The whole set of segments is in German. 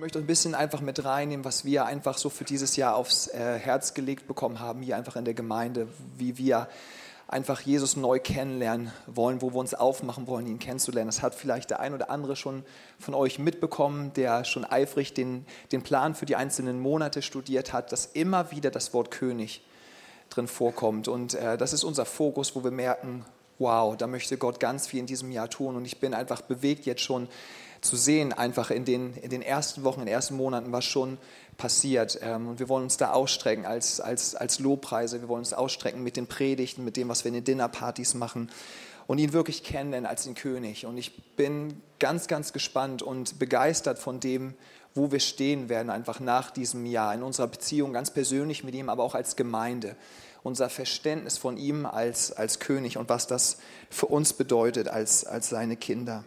Möchte ein bisschen einfach mit reinnehmen, was wir einfach so für dieses Jahr aufs äh, Herz gelegt bekommen haben, hier einfach in der Gemeinde, wie wir einfach Jesus neu kennenlernen wollen, wo wir uns aufmachen wollen, ihn kennenzulernen. Das hat vielleicht der ein oder andere schon von euch mitbekommen, der schon eifrig den, den Plan für die einzelnen Monate studiert hat, dass immer wieder das Wort König drin vorkommt. Und äh, das ist unser Fokus, wo wir merken, wow, da möchte Gott ganz viel in diesem Jahr tun. Und ich bin einfach bewegt jetzt schon zu sehen, einfach in den, in den ersten Wochen, in den ersten Monaten, was schon passiert. Ähm, und wir wollen uns da ausstrecken als, als, als Lobpreise, wir wollen uns ausstrecken mit den Predigten, mit dem, was wir in den Dinnerpartys machen und ihn wirklich kennenlernen als den König. Und ich bin ganz, ganz gespannt und begeistert von dem, wo wir stehen werden, einfach nach diesem Jahr, in unserer Beziehung ganz persönlich mit ihm, aber auch als Gemeinde. Unser Verständnis von ihm als, als König und was das für uns bedeutet als, als seine Kinder.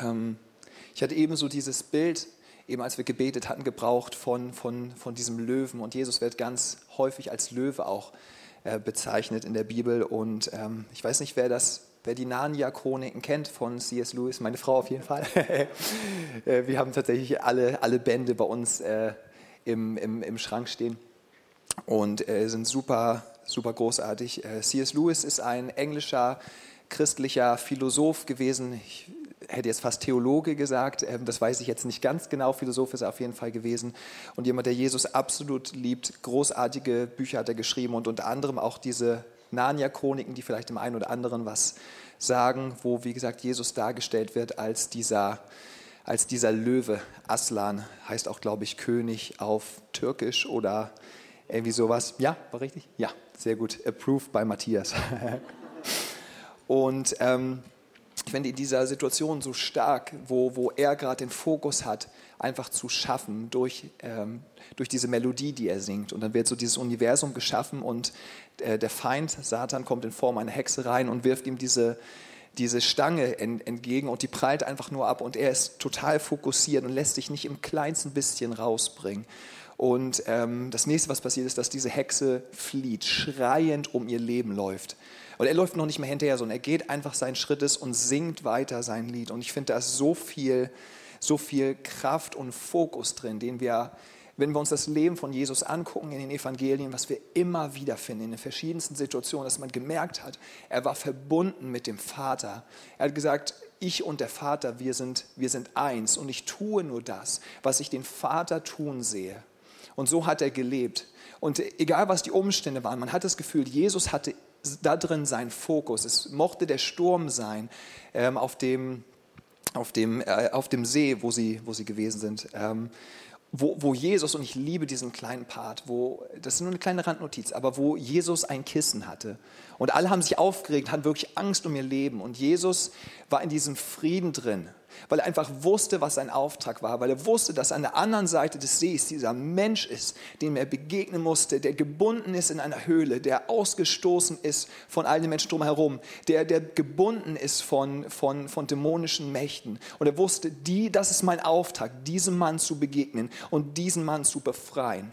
Ähm, ich hatte ebenso dieses Bild, eben als wir gebetet hatten, gebraucht von, von, von diesem Löwen. Und Jesus wird ganz häufig als Löwe auch äh, bezeichnet in der Bibel. Und ähm, ich weiß nicht, wer das Wer die Narnia-Chroniken kennt von C.S. Lewis, meine Frau auf jeden Fall. Äh, wir haben tatsächlich alle, alle Bände bei uns äh, im, im, im Schrank stehen und äh, sind super, super großartig. Äh, C.S. Lewis ist ein englischer christlicher Philosoph gewesen. Ich hätte jetzt fast Theologe gesagt, ähm, das weiß ich jetzt nicht ganz genau, Philosoph ist er auf jeden Fall gewesen und jemand, der Jesus absolut liebt, großartige Bücher hat er geschrieben und unter anderem auch diese Narnia-Chroniken, die vielleicht dem einen oder anderen was sagen, wo, wie gesagt, Jesus dargestellt wird als dieser, als dieser Löwe. Aslan heißt auch, glaube ich, König auf Türkisch oder irgendwie sowas. Ja, war richtig? Ja, sehr gut. Approved by Matthias. und ähm, ich finde in dieser Situation so stark, wo, wo er gerade den Fokus hat, einfach zu schaffen durch, ähm, durch diese Melodie, die er singt. Und dann wird so dieses Universum geschaffen und äh, der Feind, Satan, kommt in Form einer Hexe rein und wirft ihm diese, diese Stange entgegen und die prallt einfach nur ab und er ist total fokussiert und lässt sich nicht im kleinsten bisschen rausbringen. Und ähm, das nächste, was passiert, ist, dass diese Hexe flieht, schreiend um ihr Leben läuft. Und er läuft noch nicht mehr hinterher, sondern er geht einfach seinen Schrittes und singt weiter sein Lied. Und ich finde, da ist so viel, so viel Kraft und Fokus drin, den wir, wenn wir uns das Leben von Jesus angucken in den Evangelien, was wir immer wieder finden, in den verschiedensten Situationen, dass man gemerkt hat, er war verbunden mit dem Vater. Er hat gesagt, ich und der Vater, wir sind, wir sind eins und ich tue nur das, was ich den Vater tun sehe. Und so hat er gelebt. Und egal was die Umstände waren, man hat das Gefühl, Jesus hatte da drin sein Fokus. Es mochte der Sturm sein ähm, auf, dem, auf, dem, äh, auf dem See, wo sie, wo sie gewesen sind. Ähm, wo, wo Jesus, und ich liebe diesen kleinen Part, wo, das ist nur eine kleine Randnotiz, aber wo Jesus ein Kissen hatte. Und alle haben sich aufgeregt, hatten wirklich Angst um ihr Leben. Und Jesus war in diesem Frieden drin weil er einfach wusste, was sein Auftrag war, weil er wusste, dass an der anderen Seite des Sees dieser Mensch ist, dem er begegnen musste, der gebunden ist in einer Höhle, der ausgestoßen ist von all den Menschen drumherum, der, der gebunden ist von, von, von dämonischen Mächten. Und er wusste, die, das ist mein Auftrag, diesem Mann zu begegnen und diesen Mann zu befreien.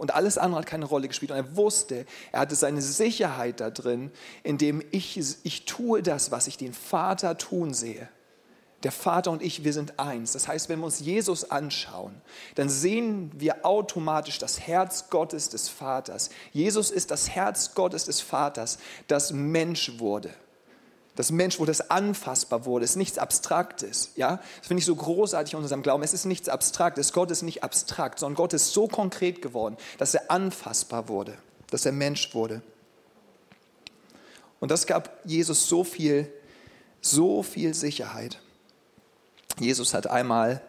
Und alles andere hat keine Rolle gespielt. Und er wusste, er hatte seine Sicherheit da drin, indem ich, ich tue das, was ich den Vater tun sehe. Der Vater und ich, wir sind eins. Das heißt, wenn wir uns Jesus anschauen, dann sehen wir automatisch das Herz Gottes des Vaters. Jesus ist das Herz Gottes des Vaters, das Mensch wurde. Das Mensch wurde, das anfassbar wurde, ist nichts Abstraktes. Ja? Das finde ich so großartig in unserem Glauben. Es ist nichts Abstraktes. Gott ist nicht abstrakt, sondern Gott ist so konkret geworden, dass er anfassbar wurde, dass er Mensch wurde. Und das gab Jesus so viel, so viel Sicherheit. Jesus hat einmal,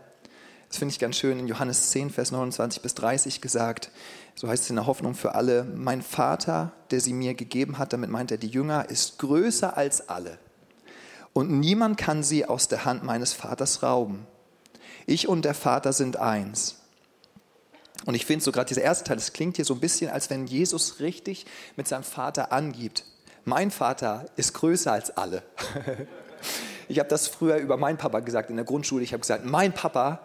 das finde ich ganz schön, in Johannes 10, Vers 29 bis 30 gesagt, so heißt es in der Hoffnung für alle, mein Vater, der sie mir gegeben hat, damit meint er die Jünger, ist größer als alle. Und niemand kann sie aus der Hand meines Vaters rauben. Ich und der Vater sind eins. Und ich finde so gerade dieser erste Teil, das klingt hier so ein bisschen, als wenn Jesus richtig mit seinem Vater angibt. Mein Vater ist größer als alle. Ich habe das früher über meinen Papa gesagt in der Grundschule. Ich habe gesagt, mein Papa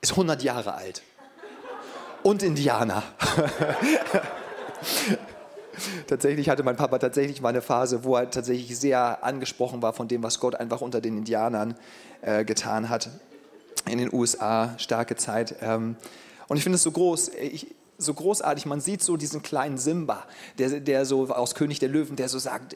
ist 100 Jahre alt und Indianer. tatsächlich hatte mein Papa tatsächlich mal eine Phase, wo er tatsächlich sehr angesprochen war von dem, was Gott einfach unter den Indianern äh, getan hat. in den USA, starke Zeit. Ähm, und ich finde es so groß, ich, so großartig, man sieht so diesen kleinen Simba, der, der so aus König der Löwen, der so sagt,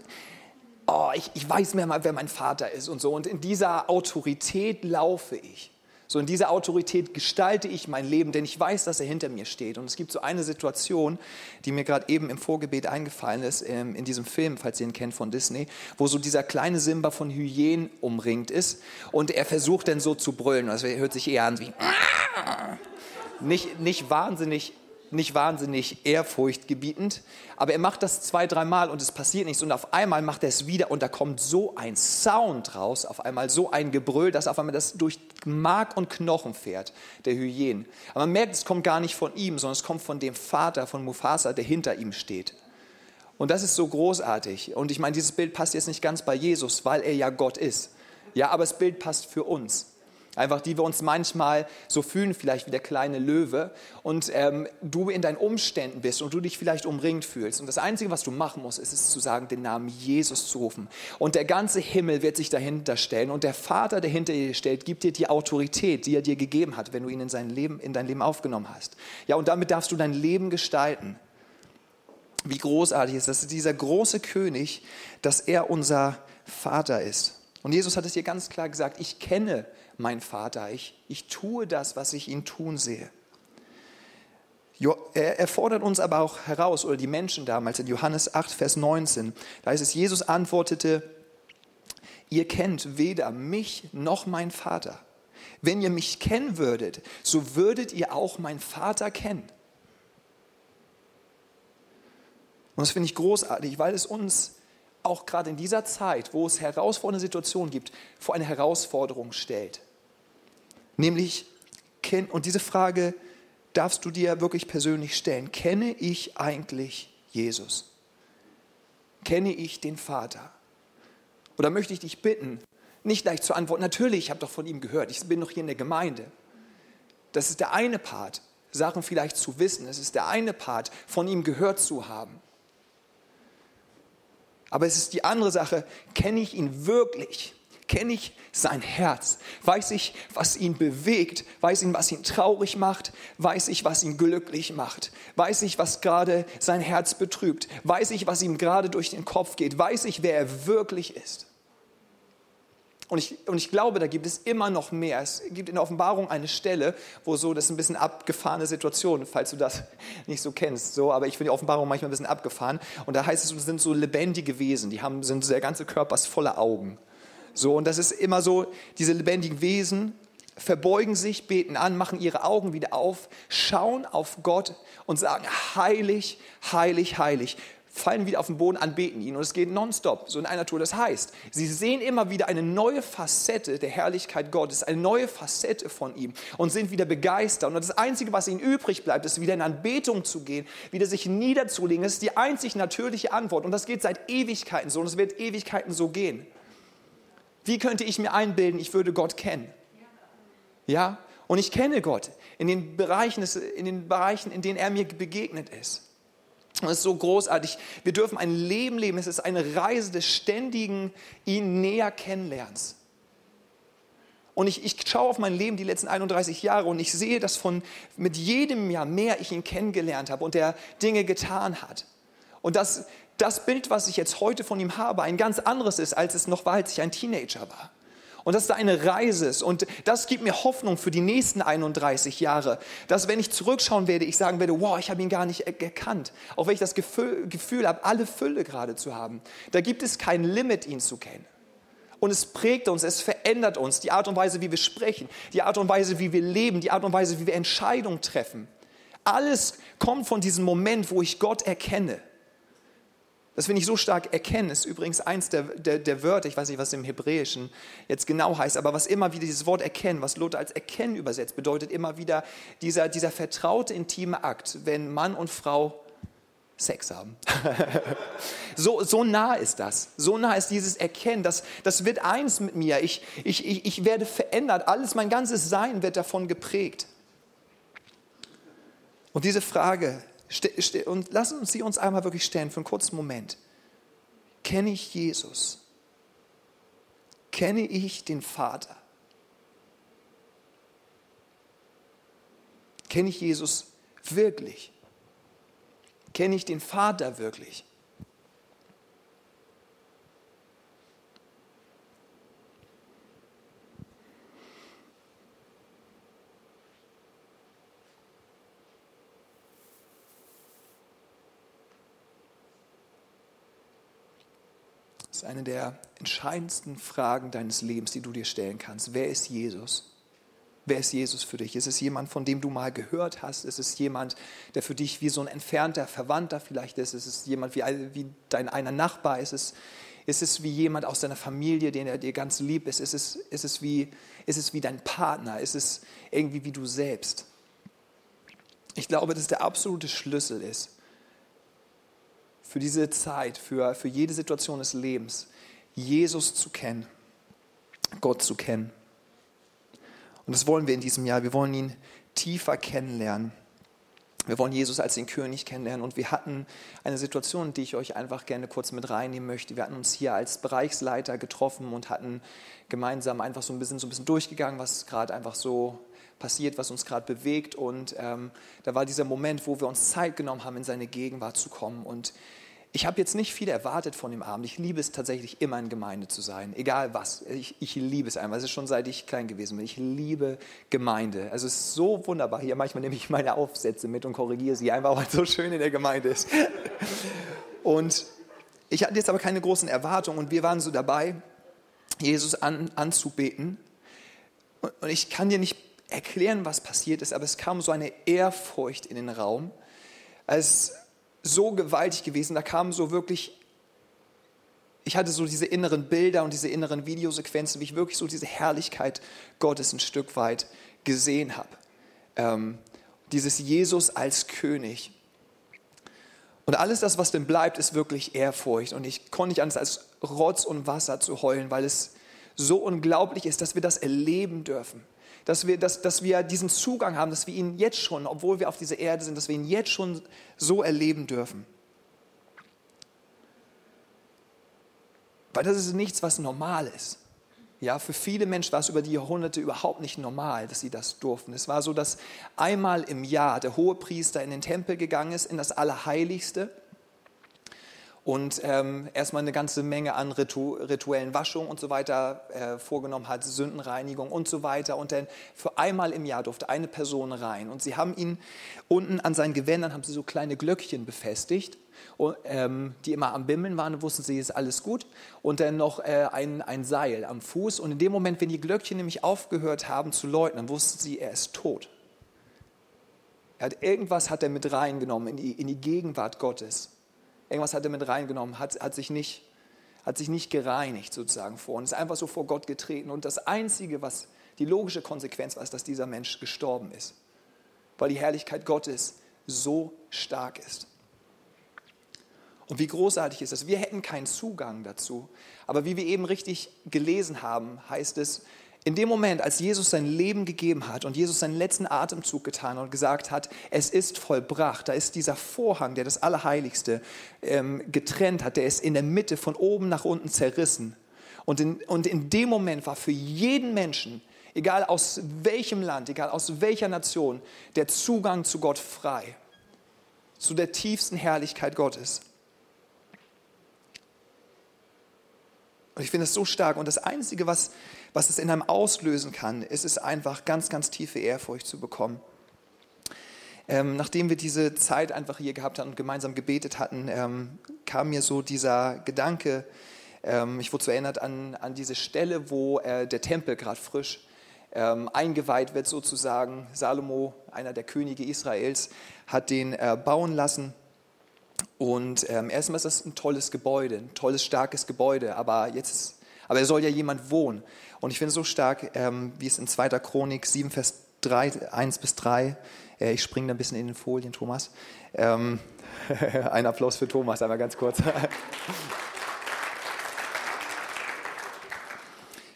oh, ich, ich weiß mehr mal, wer mein Vater ist und so. Und in dieser Autorität laufe ich. So in dieser Autorität gestalte ich mein Leben, denn ich weiß, dass er hinter mir steht. Und es gibt so eine Situation, die mir gerade eben im Vorgebet eingefallen ist, ähm, in diesem Film, falls ihr ihn kennt von Disney, wo so dieser kleine Simba von Hyänen umringt ist und er versucht dann so zu brüllen. Das hört sich eher an wie nicht, nicht wahnsinnig nicht wahnsinnig ehrfurchtgebietend, aber er macht das zwei, dreimal und es passiert nichts und auf einmal macht er es wieder und da kommt so ein Sound raus, auf einmal so ein Gebrüll, dass auf einmal das durch Mark und Knochen fährt, der Hyänen. Aber man merkt, es kommt gar nicht von ihm, sondern es kommt von dem Vater von Mufasa, der hinter ihm steht. Und das ist so großartig. Und ich meine, dieses Bild passt jetzt nicht ganz bei Jesus, weil er ja Gott ist. Ja, aber das Bild passt für uns. Einfach, die wir uns manchmal so fühlen, vielleicht wie der kleine Löwe und ähm, du in deinen Umständen bist und du dich vielleicht umringt fühlst. Und das Einzige, was du machen musst, ist es zu sagen, den Namen Jesus zu rufen. Und der ganze Himmel wird sich dahinter stellen und der Vater, der hinter dir steht, gibt dir die Autorität, die er dir gegeben hat, wenn du ihn in, sein Leben, in dein Leben aufgenommen hast. Ja, und damit darfst du dein Leben gestalten. Wie großartig ist das, dieser große König, dass er unser Vater ist. Und Jesus hat es hier ganz klar gesagt, ich kenne mein Vater. Ich, ich tue das, was ich ihn tun sehe. Er fordert uns aber auch heraus, oder die Menschen damals in Johannes 8, Vers 19. Da heißt es, Jesus antwortete, ihr kennt weder mich noch mein Vater. Wenn ihr mich kennen würdet, so würdet ihr auch mein Vater kennen. Und das finde ich großartig, weil es uns auch gerade in dieser Zeit, wo es herausfordernde Situationen gibt, vor eine Herausforderung stellt. Nämlich, und diese Frage darfst du dir wirklich persönlich stellen. Kenne ich eigentlich Jesus? Kenne ich den Vater? Oder möchte ich dich bitten, nicht gleich zu antworten, natürlich, ich habe doch von ihm gehört, ich bin noch hier in der Gemeinde. Das ist der eine Part, Sachen vielleicht zu wissen. Es ist der eine Part, von ihm gehört zu haben. Aber es ist die andere Sache, kenne ich ihn wirklich? Kenne ich sein Herz? Weiß ich, was ihn bewegt? Weiß ich, was ihn traurig macht? Weiß ich, was ihn glücklich macht? Weiß ich, was gerade sein Herz betrübt? Weiß ich, was ihm gerade durch den Kopf geht? Weiß ich, wer er wirklich ist? Und ich, und ich glaube, da gibt es immer noch mehr. Es gibt in der Offenbarung eine Stelle, wo so, das ist ein bisschen abgefahrene Situation, falls du das nicht so kennst. So, aber ich finde die Offenbarung manchmal ein bisschen abgefahren. Und da heißt es, sind so lebendige Wesen, die haben, sind, der ganze Körper ist voller Augen. So, und das ist immer so, diese lebendigen Wesen verbeugen sich, beten an, machen ihre Augen wieder auf, schauen auf Gott und sagen, heilig, heilig, heilig fallen wieder auf den Boden, anbeten ihn und es geht nonstop, so in einer Tour. Das heißt, sie sehen immer wieder eine neue Facette der Herrlichkeit Gottes, eine neue Facette von ihm und sind wieder begeistert. Und das Einzige, was ihnen übrig bleibt, ist wieder in Anbetung zu gehen, wieder sich niederzulegen. Das ist die einzig natürliche Antwort und das geht seit Ewigkeiten so und es wird Ewigkeiten so gehen. Wie könnte ich mir einbilden, ich würde Gott kennen? Ja? Und ich kenne Gott in den Bereichen, in den Bereichen, in denen er mir begegnet ist. Das ist so großartig. Wir dürfen ein Leben leben. Es ist eine Reise des ständigen, ihn näher kennenlernens. Und ich, ich schaue auf mein Leben die letzten 31 Jahre und ich sehe, dass von mit jedem Jahr mehr ich ihn kennengelernt habe und er Dinge getan hat. Und dass das Bild, was ich jetzt heute von ihm habe, ein ganz anderes ist, als es noch war, als ich ein Teenager war. Und dass da eine Reise ist. Und das gibt mir Hoffnung für die nächsten 31 Jahre. Dass, wenn ich zurückschauen werde, ich sagen werde, wow, ich habe ihn gar nicht erkannt. Auch wenn ich das Gefühl, Gefühl habe, alle Fülle gerade zu haben. Da gibt es kein Limit, ihn zu kennen. Und es prägt uns, es verändert uns. Die Art und Weise, wie wir sprechen, die Art und Weise, wie wir leben, die Art und Weise, wie wir Entscheidungen treffen. Alles kommt von diesem Moment, wo ich Gott erkenne. Das finde ich so stark erkennen, ist übrigens eins der, der, der, Wörter, ich weiß nicht, was im Hebräischen jetzt genau heißt, aber was immer wieder dieses Wort erkennen, was Lothar als erkennen übersetzt, bedeutet immer wieder dieser, dieser vertraute, intime Akt, wenn Mann und Frau Sex haben. so, so nah ist das. So nah ist dieses Erkennen. Das, das wird eins mit mir. Ich, ich, ich, ich werde verändert. Alles, mein ganzes Sein wird davon geprägt. Und diese Frage, und lassen Sie uns einmal wirklich stellen für einen kurzen Moment. Kenne ich Jesus? Kenne ich den Vater? Kenne ich Jesus wirklich? Kenne ich den Vater wirklich? Ist eine der entscheidendsten Fragen deines Lebens, die du dir stellen kannst. Wer ist Jesus? Wer ist Jesus für dich? Ist es jemand, von dem du mal gehört hast? Ist es jemand, der für dich wie so ein entfernter Verwandter vielleicht ist? Ist es jemand wie, wie dein einer Nachbar? Ist es, ist es wie jemand aus deiner Familie, den er dir ganz lieb ist? Ist es, ist, es wie, ist es wie dein Partner? Ist es irgendwie wie du selbst? Ich glaube, dass der absolute Schlüssel ist, für diese Zeit, für, für jede Situation des Lebens, Jesus zu kennen, Gott zu kennen. Und das wollen wir in diesem Jahr. Wir wollen ihn tiefer kennenlernen. Wir wollen Jesus als den König kennenlernen. Und wir hatten eine Situation, die ich euch einfach gerne kurz mit reinnehmen möchte. Wir hatten uns hier als Bereichsleiter getroffen und hatten gemeinsam einfach so ein bisschen, so ein bisschen durchgegangen, was gerade einfach so passiert, was uns gerade bewegt. Und ähm, da war dieser Moment, wo wir uns Zeit genommen haben, in seine Gegenwart zu kommen. Und ich habe jetzt nicht viel erwartet von dem Abend. Ich liebe es tatsächlich immer in Gemeinde zu sein, egal was. Ich, ich liebe es einfach. Es ist schon seit ich klein gewesen bin. Ich liebe Gemeinde. Also es ist so wunderbar. Hier manchmal nehme ich meine Aufsätze mit und korrigiere sie einfach, weil es so schön in der Gemeinde ist. Und ich hatte jetzt aber keine großen Erwartungen und wir waren so dabei, Jesus an, anzubeten. Und ich kann dir nicht erklären, was passiert ist, aber es kam so eine Ehrfurcht in den Raum, als so gewaltig gewesen. Da kamen so wirklich, ich hatte so diese inneren Bilder und diese inneren Videosequenzen, wie ich wirklich so diese Herrlichkeit Gottes ein Stück weit gesehen habe. Ähm, dieses Jesus als König. Und alles das, was denn bleibt, ist wirklich Ehrfurcht. Und ich konnte nicht anders als Rotz und Wasser zu heulen, weil es so unglaublich ist, dass wir das erleben dürfen dass wir, dass, dass wir diesen Zugang haben, dass wir ihn jetzt schon, obwohl wir auf dieser Erde sind, dass wir ihn jetzt schon so erleben dürfen. Weil das ist nichts, was normal ist. Ja, für viele Menschen war es über die Jahrhunderte überhaupt nicht normal, dass sie das durften. Es war so, dass einmal im Jahr der Hohepriester in den Tempel gegangen ist, in das Allerheiligste und ähm, erstmal eine ganze Menge an Ritu rituellen Waschungen und so weiter äh, vorgenommen hat, Sündenreinigung und so weiter. Und dann für einmal im Jahr durfte eine Person rein. Und sie haben ihn unten an seinen Gewändern haben sie so kleine Glöckchen befestigt, und, ähm, die immer am Bimmeln waren. Und wussten sie, ist alles gut. Und dann noch äh, ein, ein Seil am Fuß. Und in dem Moment, wenn die Glöckchen nämlich aufgehört haben zu läuten, dann wussten sie, er ist tot. Er hat, irgendwas hat er mit reingenommen in die, in die Gegenwart Gottes. Irgendwas hat er mit reingenommen, hat, hat, sich nicht, hat sich nicht gereinigt sozusagen vor und ist einfach so vor Gott getreten. Und das Einzige, was die logische Konsequenz war, ist, dass dieser Mensch gestorben ist. Weil die Herrlichkeit Gottes so stark ist. Und wie großartig ist das? Wir hätten keinen Zugang dazu. Aber wie wir eben richtig gelesen haben, heißt es, in dem Moment, als Jesus sein Leben gegeben hat und Jesus seinen letzten Atemzug getan und gesagt hat, es ist vollbracht, da ist dieser Vorhang, der das Allerheiligste ähm, getrennt hat, der ist in der Mitte von oben nach unten zerrissen. Und in, und in dem Moment war für jeden Menschen, egal aus welchem Land, egal aus welcher Nation, der Zugang zu Gott frei, zu der tiefsten Herrlichkeit Gottes. Und ich finde es so stark. Und das Einzige, was, was es in einem auslösen kann, ist es einfach ganz, ganz tiefe Ehrfurcht zu bekommen. Ähm, nachdem wir diese Zeit einfach hier gehabt hatten und gemeinsam gebetet hatten, ähm, kam mir so dieser Gedanke, ähm, ich wurde so erinnert an, an diese Stelle, wo äh, der Tempel gerade frisch ähm, eingeweiht wird sozusagen. Salomo, einer der Könige Israels, hat den äh, bauen lassen und ähm, erstmal ist das ein tolles Gebäude, ein tolles, starkes Gebäude, aber jetzt, aber er soll ja jemand wohnen. Und ich finde es so stark, ähm, wie es in 2. Chronik 7, Vers 3, 1 bis 3, äh, ich springe da ein bisschen in den Folien, Thomas. Ähm, ein Applaus für Thomas, einmal ganz kurz.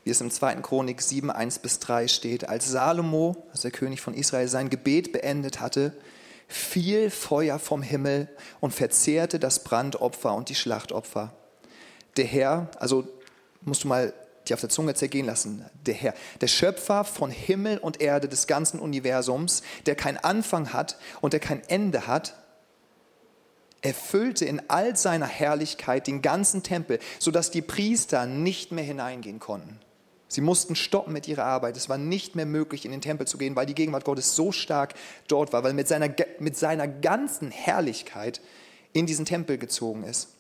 wie es im 2. Chronik 7, 1 bis 3 steht, als Salomo, also der König von Israel, sein Gebet beendet hatte, fiel Feuer vom Himmel und verzehrte das Brandopfer und die Schlachtopfer. Der Herr, also musst du mal die auf der Zunge zergehen lassen. Der Herr, der Schöpfer von Himmel und Erde des ganzen Universums, der keinen Anfang hat und der kein Ende hat, erfüllte in all seiner Herrlichkeit den ganzen Tempel, sodass die Priester nicht mehr hineingehen konnten. Sie mussten stoppen mit ihrer Arbeit. Es war nicht mehr möglich, in den Tempel zu gehen, weil die Gegenwart Gottes so stark dort war, weil mit seiner, mit seiner ganzen Herrlichkeit in diesen Tempel gezogen ist.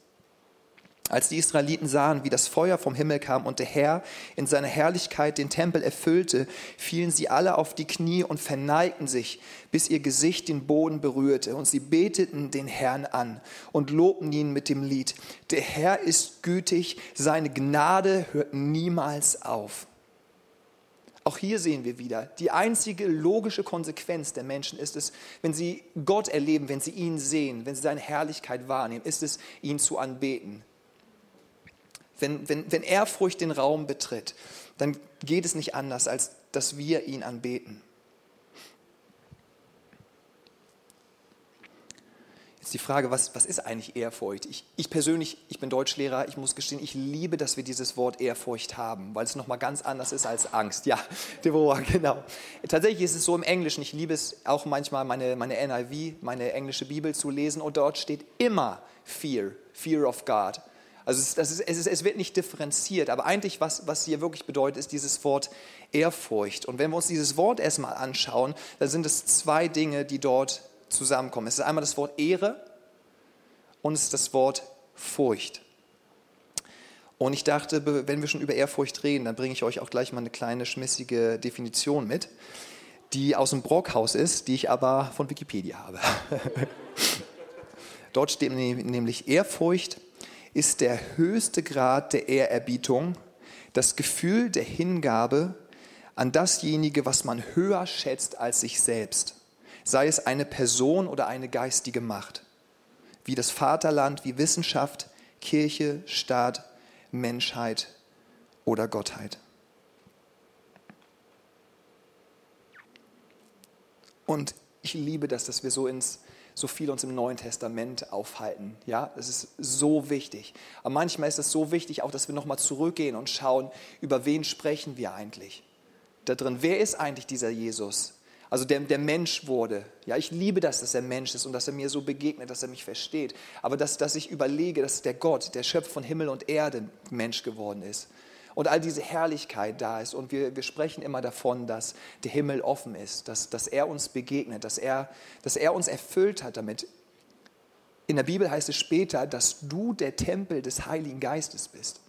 Als die Israeliten sahen, wie das Feuer vom Himmel kam und der Herr in seiner Herrlichkeit den Tempel erfüllte, fielen sie alle auf die Knie und verneigten sich, bis ihr Gesicht den Boden berührte. Und sie beteten den Herrn an und lobten ihn mit dem Lied. Der Herr ist gütig, seine Gnade hört niemals auf. Auch hier sehen wir wieder, die einzige logische Konsequenz der Menschen ist es, wenn sie Gott erleben, wenn sie ihn sehen, wenn sie seine Herrlichkeit wahrnehmen, ist es, ihn zu anbeten wenn, wenn, wenn Ehrfurcht den Raum betritt, dann geht es nicht anders, als dass wir ihn anbeten. Jetzt die Frage, was, was ist eigentlich Ehrfurcht? Ich, ich persönlich, ich bin Deutschlehrer, ich muss gestehen, ich liebe, dass wir dieses Wort Ehrfurcht haben, weil es nochmal ganz anders ist als Angst. Ja, Deborah, genau. Tatsächlich ist es so im Englischen, ich liebe es auch manchmal, meine, meine NIV, meine englische Bibel zu lesen und dort steht immer Fear, Fear of God. Also es, ist, es, ist, es, wird nicht differenziert, aber eigentlich, was, was hier wirklich bedeutet, ist dieses Wort Ehrfurcht. Und wenn wir uns dieses Wort erstmal anschauen, dann sind es zwei Dinge, die dort zusammenkommen. Es ist einmal das Wort Ehre und es ist das Wort Furcht. Und ich dachte, wenn wir schon über Ehrfurcht reden, dann bringe ich euch auch gleich mal eine kleine schmissige Definition mit, die aus dem Brockhaus ist, die ich aber von Wikipedia habe. Dort steht nämlich Ehrfurcht ist der höchste Grad der Ehrerbietung, das Gefühl der Hingabe an dasjenige, was man höher schätzt als sich selbst, sei es eine Person oder eine geistige Macht, wie das Vaterland, wie Wissenschaft, Kirche, Staat, Menschheit oder Gottheit. Und ich liebe das, dass wir so ins so viel uns im Neuen Testament aufhalten. Ja, das ist so wichtig. Aber manchmal ist es so wichtig auch, dass wir nochmal zurückgehen und schauen, über wen sprechen wir eigentlich da drin. Wer ist eigentlich dieser Jesus? Also der, der Mensch wurde. Ja, ich liebe das, dass er Mensch ist und dass er mir so begegnet, dass er mich versteht. Aber dass, dass ich überlege, dass der Gott, der Schöpfer von Himmel und Erde, Mensch geworden ist und all diese Herrlichkeit da ist. Und wir, wir sprechen immer davon, dass der Himmel offen ist, dass, dass er uns begegnet, dass er, dass er uns erfüllt hat damit. In der Bibel heißt es später, dass du der Tempel des Heiligen Geistes bist.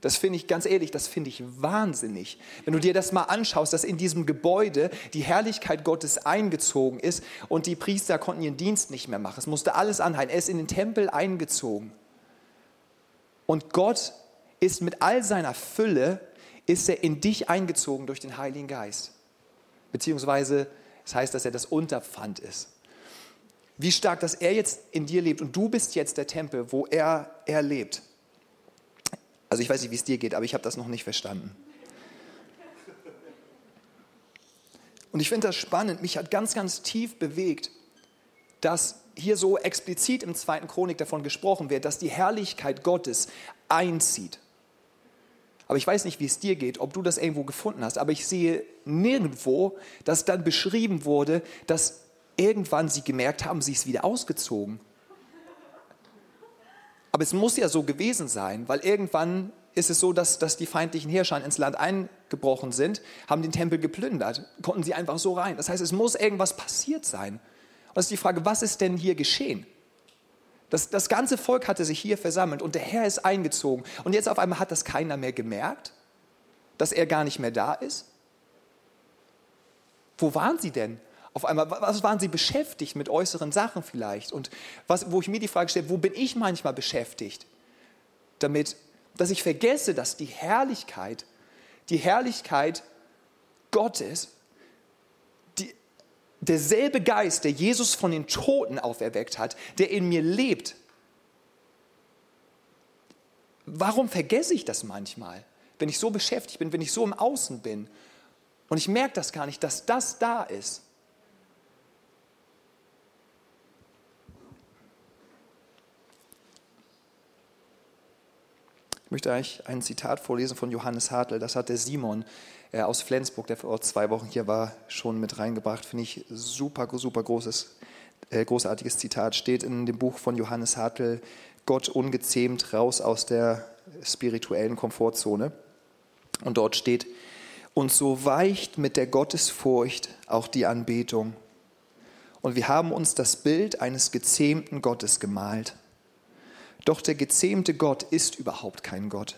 Das finde ich ganz ehrlich, das finde ich wahnsinnig. Wenn du dir das mal anschaust, dass in diesem Gebäude die Herrlichkeit Gottes eingezogen ist und die Priester konnten ihren Dienst nicht mehr machen. Es musste alles anhalten. Er ist in den Tempel eingezogen. Und Gott ist mit all seiner Fülle, ist er in dich eingezogen durch den Heiligen Geist. Beziehungsweise, es das heißt, dass er das Unterpfand ist. Wie stark, dass er jetzt in dir lebt und du bist jetzt der Tempel, wo er, er lebt. Also ich weiß nicht, wie es dir geht, aber ich habe das noch nicht verstanden. Und ich finde das spannend. Mich hat ganz, ganz tief bewegt, dass hier so explizit im zweiten Chronik davon gesprochen wird, dass die Herrlichkeit Gottes einzieht. Aber ich weiß nicht, wie es dir geht, ob du das irgendwo gefunden hast, aber ich sehe nirgendwo, dass dann beschrieben wurde, dass irgendwann sie gemerkt haben, sie ist wieder ausgezogen. Aber es muss ja so gewesen sein, weil irgendwann ist es so, dass, dass die feindlichen Herrscher ins Land eingebrochen sind, haben den Tempel geplündert, konnten sie einfach so rein. Das heißt, es muss irgendwas passiert sein. Und das ist die Frage, was ist denn hier geschehen? Das, das ganze Volk hatte sich hier versammelt und der Herr ist eingezogen. Und jetzt auf einmal hat das keiner mehr gemerkt, dass er gar nicht mehr da ist. Wo waren sie denn? Auf einmal, was waren sie beschäftigt mit äußeren Sachen vielleicht? Und was, wo ich mir die Frage stelle, wo bin ich manchmal beschäftigt? Damit, dass ich vergesse, dass die Herrlichkeit, die Herrlichkeit Gottes derselbe Geist, der Jesus von den Toten auferweckt hat, der in mir lebt. Warum vergesse ich das manchmal, wenn ich so beschäftigt bin, wenn ich so im Außen bin? Und ich merke das gar nicht, dass das da ist. Ich möchte eigentlich ein Zitat vorlesen von Johannes Hartl. Das hat der Simon aus Flensburg, der vor zwei Wochen hier war, schon mit reingebracht. Finde ich super, super großes, äh, großartiges Zitat. Steht in dem Buch von Johannes Hartl, Gott ungezähmt raus aus der spirituellen Komfortzone. Und dort steht, und so weicht mit der Gottesfurcht auch die Anbetung. Und wir haben uns das Bild eines gezähmten Gottes gemalt. Doch der gezähmte Gott ist überhaupt kein Gott.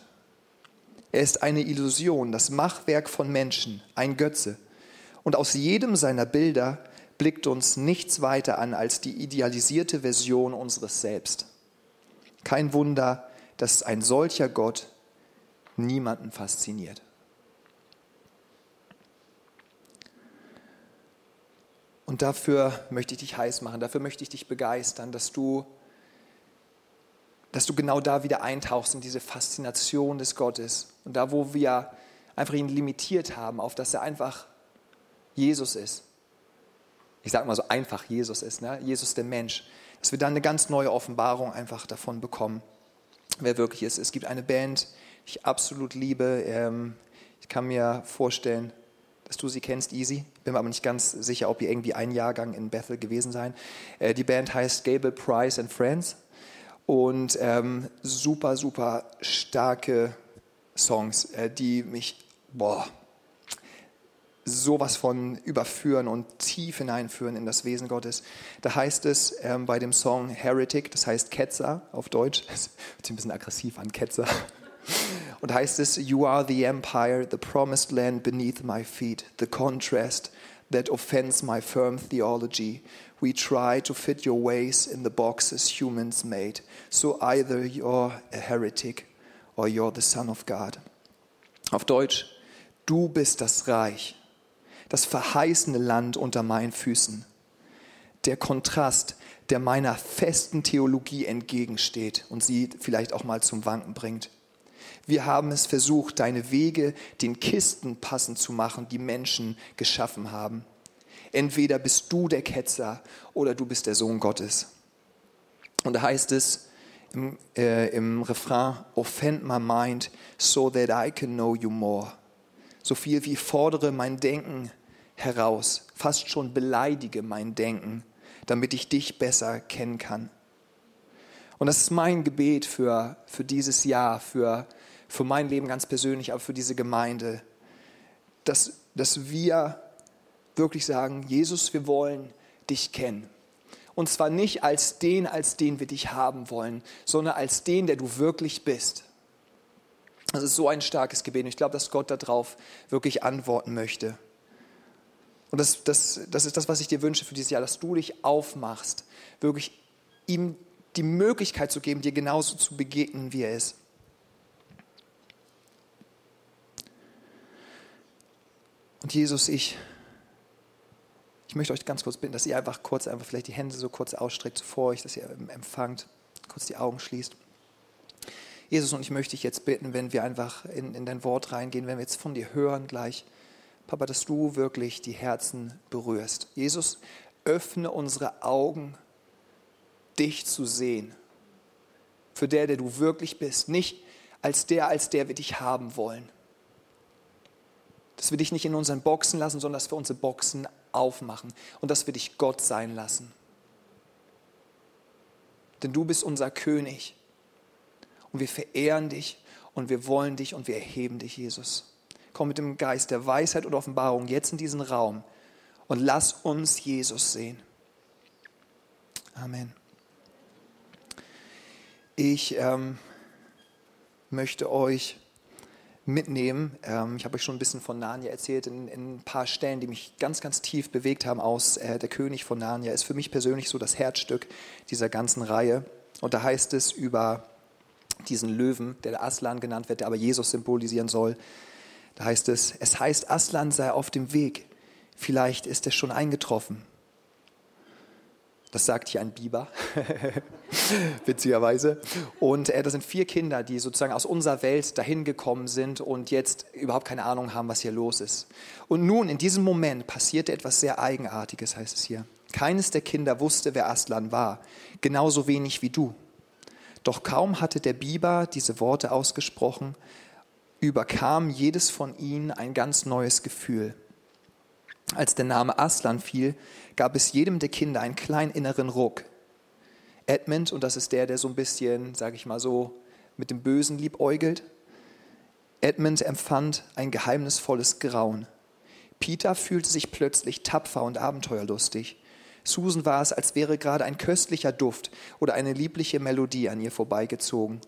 Er ist eine Illusion, das Machwerk von Menschen, ein Götze. Und aus jedem seiner Bilder blickt uns nichts weiter an als die idealisierte Version unseres Selbst. Kein Wunder, dass ein solcher Gott niemanden fasziniert. Und dafür möchte ich dich heiß machen, dafür möchte ich dich begeistern, dass du, dass du genau da wieder eintauchst in diese Faszination des Gottes. Und da, wo wir einfach ihn limitiert haben, auf dass er einfach Jesus ist. Ich sage mal so einfach Jesus ist, ne? Jesus der Mensch. Dass wir dann eine ganz neue Offenbarung einfach davon bekommen, wer wirklich ist. Es gibt eine Band, die ich absolut liebe. Ähm, ich kann mir vorstellen, dass du sie kennst, Easy. Bin mir aber nicht ganz sicher, ob ihr irgendwie ein Jahrgang in Bethel gewesen seid. Äh, die Band heißt Gable Price and Friends und ähm, super, super starke Songs, äh, die mich, boah, sowas von überführen und tief hineinführen in das Wesen Gottes. Da heißt es ähm, bei dem Song Heretic, das heißt Ketzer auf Deutsch, das hört ein bisschen aggressiv an, Ketzer. Und heißt es, You are the empire, the promised land beneath my feet, the contrast that offends my firm theology. We try to fit your ways in the boxes humans made. So either you're a heretic or you're the son of God. Auf Deutsch, du bist das Reich, das verheißene Land unter meinen Füßen. Der Kontrast, der meiner festen Theologie entgegensteht und sie vielleicht auch mal zum Wanken bringt. Wir haben es versucht, deine Wege den Kisten passend zu machen, die Menschen geschaffen haben. Entweder bist du der Ketzer oder du bist der Sohn Gottes. Und da heißt es im, äh, im Refrain, offend my mind so that I can know you more. So viel wie fordere mein Denken heraus, fast schon beleidige mein Denken, damit ich dich besser kennen kann. Und das ist mein Gebet für, für dieses Jahr, für für mein Leben ganz persönlich, aber für diese Gemeinde, dass, dass wir wirklich sagen, Jesus, wir wollen dich kennen. Und zwar nicht als den, als den wir dich haben wollen, sondern als den, der du wirklich bist. Das ist so ein starkes Gebet. Und ich glaube, dass Gott darauf wirklich antworten möchte. Und das, das, das ist das, was ich dir wünsche für dieses Jahr, dass du dich aufmachst, wirklich ihm die Möglichkeit zu geben, dir genauso zu begegnen, wie er ist. Und Jesus, ich, ich möchte euch ganz kurz bitten, dass ihr einfach kurz, einfach vielleicht die Hände so kurz ausstreckt vor euch, dass ihr empfangt, kurz die Augen schließt. Jesus, und ich möchte dich jetzt bitten, wenn wir einfach in, in dein Wort reingehen, wenn wir jetzt von dir hören gleich, Papa, dass du wirklich die Herzen berührst. Jesus, öffne unsere Augen, dich zu sehen. Für der, der du wirklich bist. Nicht als der, als der wir dich haben wollen. Dass wir dich nicht in unseren Boxen lassen, sondern dass wir unsere Boxen aufmachen und dass wir dich Gott sein lassen. Denn du bist unser König und wir verehren dich und wir wollen dich und wir erheben dich, Jesus. Komm mit dem Geist der Weisheit und Offenbarung jetzt in diesen Raum und lass uns Jesus sehen. Amen. Ich ähm, möchte euch mitnehmen. Ähm, ich habe euch schon ein bisschen von Narnia erzählt, in, in, ein paar Stellen, die mich ganz, ganz tief bewegt haben aus äh, Der König von Narnia, ist für mich persönlich so das Herzstück dieser ganzen Reihe. Und da heißt es über diesen Löwen, der Aslan genannt wird, der aber Jesus symbolisieren soll. Da heißt es, es heißt, Aslan sei auf dem Weg. Vielleicht ist er schon eingetroffen. Das sagt hier ein Biber, witzigerweise. Und äh, das sind vier Kinder, die sozusagen aus unserer Welt dahin gekommen sind und jetzt überhaupt keine Ahnung haben, was hier los ist. Und nun, in diesem Moment, passierte etwas sehr Eigenartiges, heißt es hier. Keines der Kinder wusste, wer Aslan war, genauso wenig wie du. Doch kaum hatte der Biber diese Worte ausgesprochen, überkam jedes von ihnen ein ganz neues Gefühl. Als der Name Aslan fiel, gab es jedem der Kinder einen kleinen inneren Ruck. Edmund, und das ist der, der so ein bisschen, sage ich mal so, mit dem Bösen liebäugelt, Edmund empfand ein geheimnisvolles Grauen. Peter fühlte sich plötzlich tapfer und abenteuerlustig. Susan war es, als wäre gerade ein köstlicher Duft oder eine liebliche Melodie an ihr vorbeigezogen.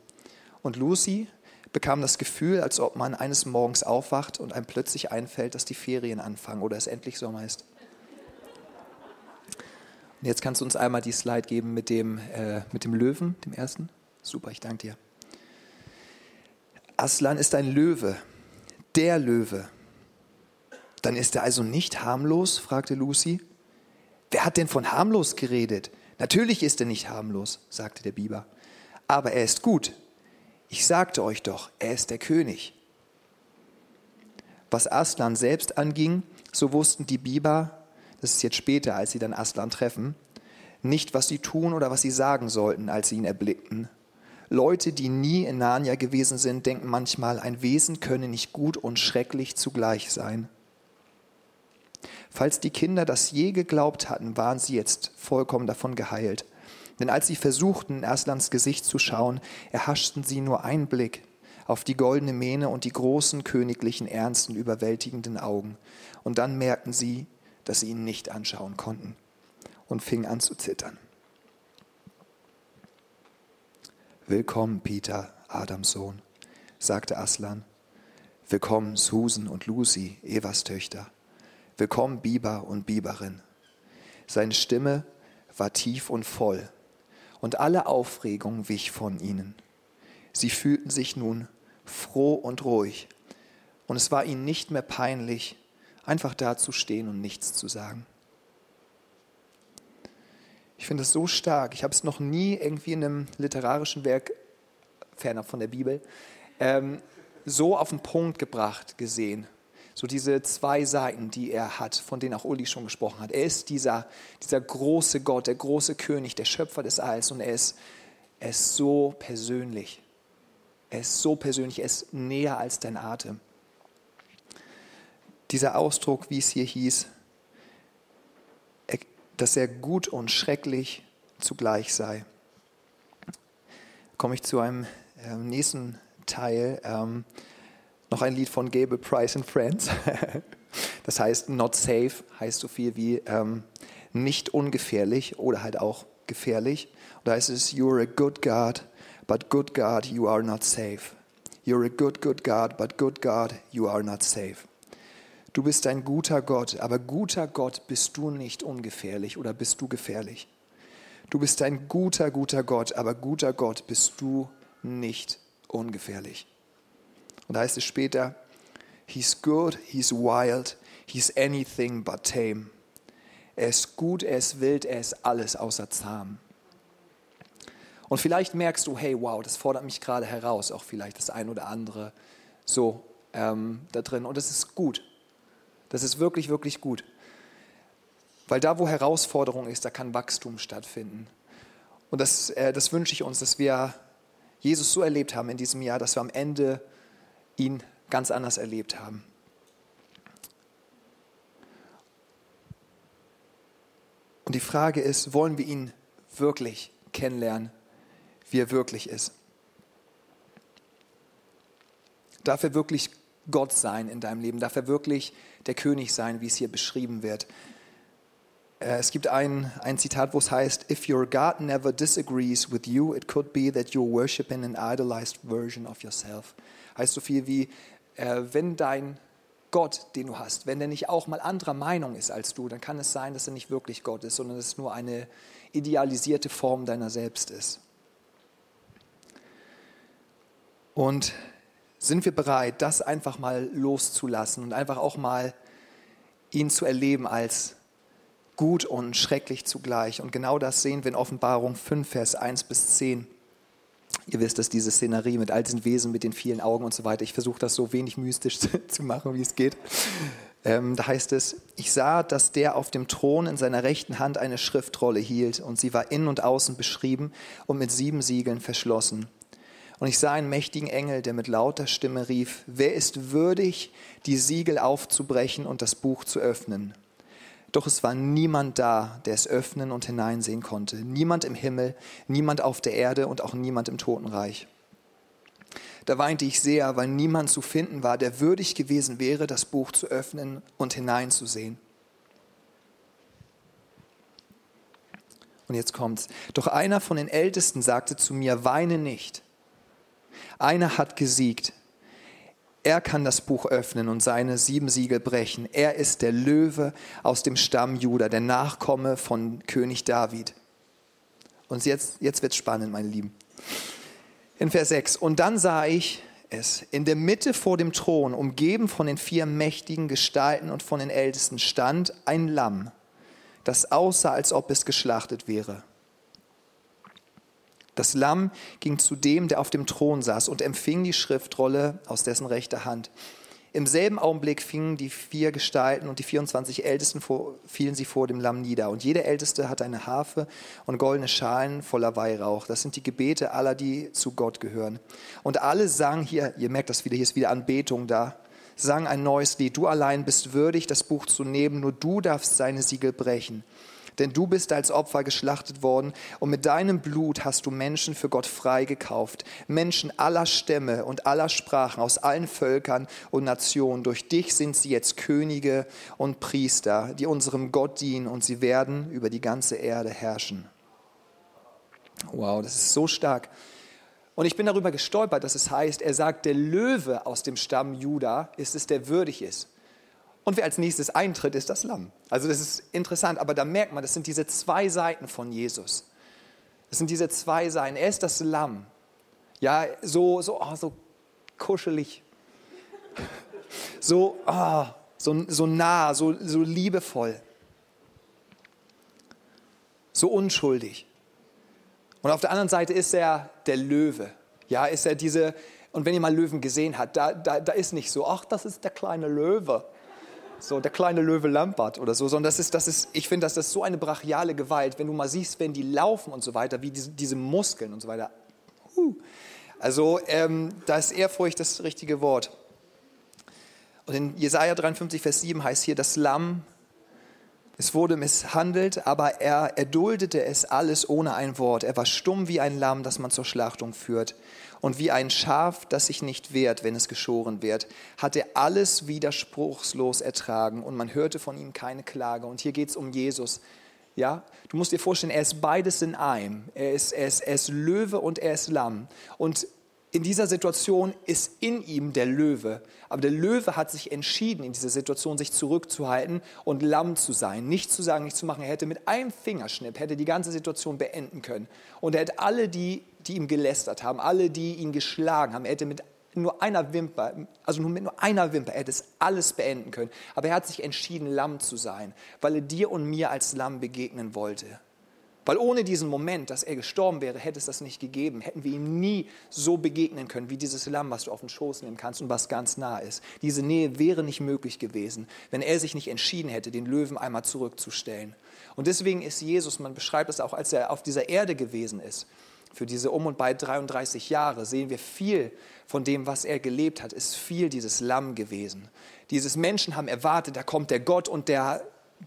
Und Lucy bekam das Gefühl, als ob man eines Morgens aufwacht und einem plötzlich einfällt, dass die Ferien anfangen oder es endlich Sommer ist. Und jetzt kannst du uns einmal die Slide geben mit dem, äh, mit dem Löwen, dem ersten. Super, ich danke dir. Aslan ist ein Löwe, der Löwe. Dann ist er also nicht harmlos? fragte Lucy. Wer hat denn von harmlos geredet? Natürlich ist er nicht harmlos, sagte der Biber. Aber er ist gut. Ich sagte euch doch, er ist der König. Was Aslan selbst anging, so wussten die Biber, das ist jetzt später, als sie dann Aslan treffen, nicht, was sie tun oder was sie sagen sollten, als sie ihn erblickten. Leute, die nie in Narnia gewesen sind, denken manchmal, ein Wesen könne nicht gut und schrecklich zugleich sein. Falls die Kinder das je geglaubt hatten, waren sie jetzt vollkommen davon geheilt. Denn als sie versuchten, in Erslans Gesicht zu schauen, erhaschten sie nur einen Blick auf die goldene Mähne und die großen, königlichen, ernsten, überwältigenden Augen. Und dann merkten sie, dass sie ihn nicht anschauen konnten und fingen an zu zittern. Willkommen, Peter, Adams Sohn, sagte Aslan. Willkommen, Susan und Lucy, Evas Töchter. Willkommen, Biber und Biberin. Seine Stimme war tief und voll, und alle Aufregung wich von ihnen. Sie fühlten sich nun froh und ruhig, und es war ihnen nicht mehr peinlich, einfach dazustehen und nichts zu sagen. Ich finde es so stark. Ich habe es noch nie irgendwie in einem literarischen Werk, ferner von der Bibel, ähm, so auf den Punkt gebracht gesehen so diese zwei Seiten, die er hat, von denen auch Uli schon gesprochen hat. Er ist dieser, dieser große Gott, der große König, der Schöpfer des Alls und er ist, er ist so persönlich. Er ist so persönlich, er ist näher als dein Atem. Dieser Ausdruck, wie es hier hieß, dass er gut und schrecklich zugleich sei. Komme ich zu einem äh, nächsten Teil. Ähm, noch ein Lied von Gable Price and Friends. Das heißt, not safe heißt so viel wie ähm, nicht ungefährlich oder halt auch gefährlich. Da heißt es, you're a good God, but good God, you are not safe. You're a good, good God, but good God, you are not safe. Du bist ein guter Gott, aber guter Gott bist du nicht ungefährlich oder bist du gefährlich. Du bist ein guter, guter Gott, aber guter Gott bist du nicht ungefährlich. Und da heißt es später, He's good, he's wild, he's anything but tame. Er ist gut, er ist wild, er ist alles außer zahm. Und vielleicht merkst du, hey, wow, das fordert mich gerade heraus, auch vielleicht das ein oder andere so ähm, da drin. Und das ist gut. Das ist wirklich, wirklich gut. Weil da, wo Herausforderung ist, da kann Wachstum stattfinden. Und das, äh, das wünsche ich uns, dass wir Jesus so erlebt haben in diesem Jahr, dass wir am Ende ihn ganz anders erlebt haben. Und die Frage ist, wollen wir ihn wirklich kennenlernen, wie er wirklich ist? Darf er wirklich Gott sein in deinem Leben? Darf er wirklich der König sein, wie es hier beschrieben wird? Äh, es gibt ein, ein Zitat, wo es heißt, If your God never disagrees with you, it could be that you're worshiping an idolized version of yourself heißt so viel wie, äh, wenn dein Gott, den du hast, wenn der nicht auch mal anderer Meinung ist als du, dann kann es sein, dass er nicht wirklich Gott ist, sondern dass es nur eine idealisierte Form deiner selbst ist. Und sind wir bereit, das einfach mal loszulassen und einfach auch mal ihn zu erleben als gut und schrecklich zugleich? Und genau das sehen wir in Offenbarung 5, Vers 1 bis 10. Ihr wisst, dass diese Szenerie mit all diesen Wesen, mit den vielen Augen und so weiter, ich versuche das so wenig mystisch zu, machen, wie es geht. Ähm, da heißt es, ich sah, dass der auf dem Thron in seiner rechten Hand eine Schriftrolle hielt und sie war innen und außen beschrieben und mit sieben Siegeln verschlossen. Und ich sah einen mächtigen Engel, der mit lauter Stimme rief, wer ist würdig, die Siegel aufzubrechen und das Buch zu öffnen? Doch es war niemand da, der es öffnen und hineinsehen konnte. Niemand im Himmel, niemand auf der Erde und auch niemand im Totenreich. Da weinte ich sehr, weil niemand zu finden war, der würdig gewesen wäre, das Buch zu öffnen und hineinzusehen. Und jetzt kommt's. Doch einer von den Ältesten sagte zu mir, weine nicht. Einer hat gesiegt. Er kann das Buch öffnen und seine sieben Siegel brechen. Er ist der Löwe aus dem Stamm Juda, der Nachkomme von König David. Und jetzt, jetzt wird spannend, meine Lieben in Vers 6. Und dann sah ich es, in der Mitte vor dem Thron, umgeben von den vier mächtigen Gestalten und von den Ältesten, stand ein Lamm, das aussah, als ob es geschlachtet wäre. Das Lamm ging zu dem, der auf dem Thron saß, und empfing die Schriftrolle aus dessen rechter Hand. Im selben Augenblick fingen die vier Gestalten und die 24 Ältesten vor, fielen sie vor dem Lamm nieder. Und jeder Älteste hatte eine Harfe und goldene Schalen voller Weihrauch. Das sind die Gebete aller, die zu Gott gehören. Und alle sangen hier, ihr merkt das wieder, hier ist wieder Anbetung da, sangen ein neues Lied. Du allein bist würdig, das Buch zu nehmen, nur du darfst seine Siegel brechen denn du bist als Opfer geschlachtet worden und mit deinem Blut hast du Menschen für Gott freigekauft, Menschen aller Stämme und aller Sprachen aus allen Völkern und Nationen. Durch dich sind sie jetzt Könige und Priester, die unserem Gott dienen und sie werden über die ganze Erde herrschen. Wow, das ist so stark. Und ich bin darüber gestolpert, dass es heißt, er sagt, der Löwe aus dem Stamm Juda ist es, der würdig ist. Und wer als nächstes eintritt, ist das Lamm. Also das ist interessant, aber da merkt man, das sind diese zwei Seiten von Jesus. Das sind diese zwei Seiten. Er ist das Lamm. Ja, so, so, oh, so kuschelig. So, oh, so, so nah, so, so liebevoll. So unschuldig. Und auf der anderen Seite ist er der Löwe. Ja, ist er diese, und wenn ihr mal Löwen gesehen habt, da, da, da ist nicht so, ach, das ist der kleine Löwe so der kleine Löwe Lampert oder so, sondern das ist, das ist ich finde, das ist so eine brachiale Gewalt, wenn du mal siehst, wenn die laufen und so weiter, wie diese, diese Muskeln und so weiter. Also ähm, da ist Ehrfurcht das richtige Wort. Und in Jesaja 53, Vers 7 heißt hier, das Lamm, es wurde misshandelt, aber er erduldete es alles ohne ein Wort. Er war stumm wie ein Lamm, das man zur Schlachtung führt und wie ein Schaf, das sich nicht wehrt, wenn es geschoren wird, hat er alles widerspruchslos ertragen und man hörte von ihm keine Klage. Und hier geht es um Jesus. Ja, du musst dir vorstellen, er ist beides in einem. Er ist, er, ist, er ist Löwe und er ist Lamm. Und in dieser Situation ist in ihm der Löwe. Aber der Löwe hat sich entschieden, in dieser Situation sich zurückzuhalten und Lamm zu sein. Nicht zu sagen, nicht zu machen. Er hätte mit einem Fingerschnipp, hätte die ganze Situation beenden können. Und er hätte alle, die die ihm gelästert haben, alle, die ihn geschlagen haben. Er hätte mit nur einer Wimper, also nur mit nur einer Wimper, er hätte es alles beenden können. Aber er hat sich entschieden, Lamm zu sein, weil er dir und mir als Lamm begegnen wollte. Weil ohne diesen Moment, dass er gestorben wäre, hätte es das nicht gegeben. Hätten wir ihm nie so begegnen können, wie dieses Lamm, was du auf den Schoß nehmen kannst und was ganz nah ist. Diese Nähe wäre nicht möglich gewesen, wenn er sich nicht entschieden hätte, den Löwen einmal zurückzustellen. Und deswegen ist Jesus, man beschreibt es auch, als er auf dieser Erde gewesen ist, für diese um und bei 33 Jahre sehen wir viel von dem, was er gelebt hat, ist viel dieses Lamm gewesen. Dieses Menschen haben erwartet, da kommt der Gott und der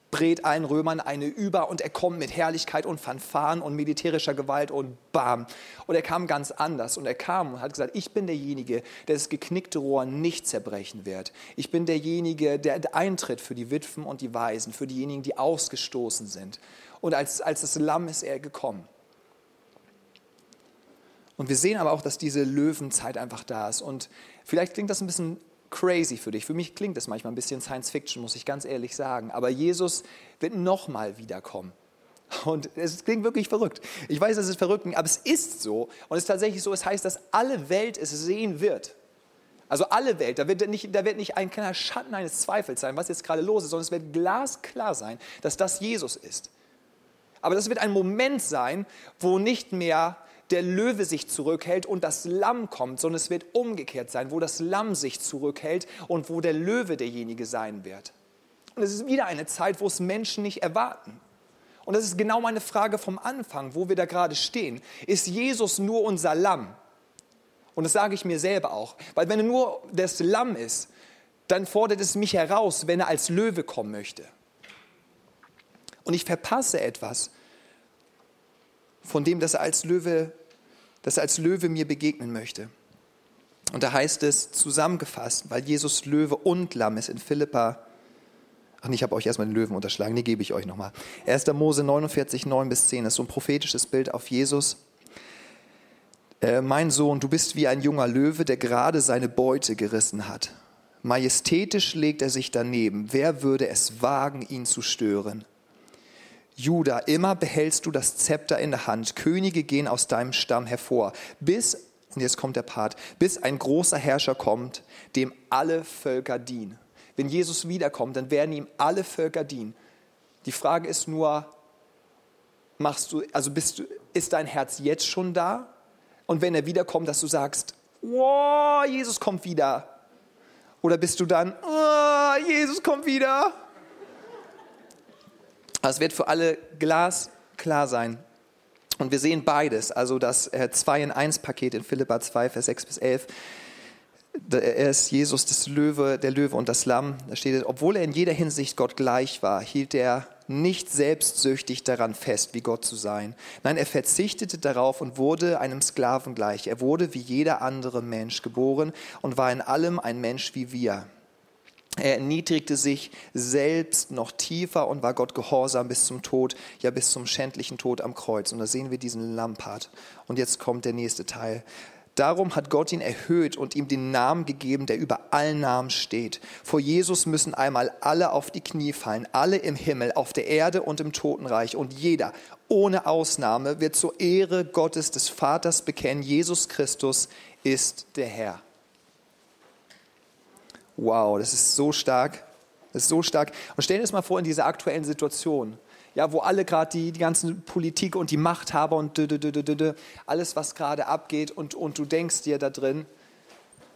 brät allen Römern eine über und er kommt mit Herrlichkeit und Fanfaren und militärischer Gewalt und bam. Und er kam ganz anders und er kam und hat gesagt, ich bin derjenige, der das geknickte Rohr nicht zerbrechen wird. Ich bin derjenige, der eintritt für die Witwen und die Waisen, für diejenigen, die ausgestoßen sind. Und als, als das Lamm ist er gekommen. Und wir sehen aber auch, dass diese Löwenzeit einfach da ist. Und vielleicht klingt das ein bisschen crazy für dich. Für mich klingt das manchmal ein bisschen Science Fiction, muss ich ganz ehrlich sagen. Aber Jesus wird nochmal wiederkommen. Und es klingt wirklich verrückt. Ich weiß, es ist verrückt, aber es ist so. Und es ist tatsächlich so, es heißt, dass alle Welt es sehen wird. Also alle Welt, da wird, nicht, da wird nicht ein kleiner Schatten eines Zweifels sein, was jetzt gerade los ist, sondern es wird glasklar sein, dass das Jesus ist. Aber das wird ein Moment sein, wo nicht mehr der Löwe sich zurückhält und das Lamm kommt, sondern es wird umgekehrt sein, wo das Lamm sich zurückhält und wo der Löwe derjenige sein wird. Und es ist wieder eine Zeit, wo es Menschen nicht erwarten. Und das ist genau meine Frage vom Anfang, wo wir da gerade stehen. Ist Jesus nur unser Lamm? Und das sage ich mir selber auch. Weil wenn er nur das Lamm ist, dann fordert es mich heraus, wenn er als Löwe kommen möchte. Und ich verpasse etwas von dem, dass er als Löwe, dass er als Löwe mir begegnen möchte. Und da heißt es zusammengefasst, weil Jesus Löwe und Lamm ist in Philippa. Ach, ich habe euch erstmal den Löwen unterschlagen, die gebe ich euch nochmal. 1. Mose 49, 9 bis 10 ist so ein prophetisches Bild auf Jesus. Äh, mein Sohn, du bist wie ein junger Löwe, der gerade seine Beute gerissen hat. Majestätisch legt er sich daneben. Wer würde es wagen, ihn zu stören? Judah, immer behältst du das Zepter in der Hand. Könige gehen aus deinem Stamm hervor, bis, und jetzt kommt der Part, bis ein großer Herrscher kommt, dem alle Völker dienen. Wenn Jesus wiederkommt, dann werden ihm alle Völker dienen. Die Frage ist nur, machst du, also bist du, ist dein Herz jetzt schon da? Und wenn er wiederkommt, dass du sagst, wow, Jesus kommt wieder. Oder bist du dann, oh, Jesus kommt wieder? Es wird für alle glasklar sein. Und wir sehen beides, also das 2 äh, in 1 Paket in Philippa 2, Vers 6 bis 11. Er ist Jesus, das Löwe, der Löwe und das Lamm. Da steht, obwohl er in jeder Hinsicht Gott gleich war, hielt er nicht selbstsüchtig daran fest, wie Gott zu sein. Nein, er verzichtete darauf und wurde einem Sklaven gleich. Er wurde wie jeder andere Mensch geboren und war in allem ein Mensch wie wir. Er erniedrigte sich selbst noch tiefer und war Gott gehorsam bis zum Tod, ja bis zum schändlichen Tod am Kreuz. Und da sehen wir diesen Lampard. Und jetzt kommt der nächste Teil. Darum hat Gott ihn erhöht und ihm den Namen gegeben, der über allen Namen steht. Vor Jesus müssen einmal alle auf die Knie fallen, alle im Himmel, auf der Erde und im Totenreich. Und jeder, ohne Ausnahme, wird zur Ehre Gottes des Vaters bekennen, Jesus Christus ist der Herr. Wow, das ist so stark. Das ist so stark. Und stell dir das mal vor in dieser aktuellen Situation, ja, wo alle gerade die, die ganzen Politik und die Machthaber und dü, dü, dü, alles, was gerade abgeht und, und du denkst dir da drin,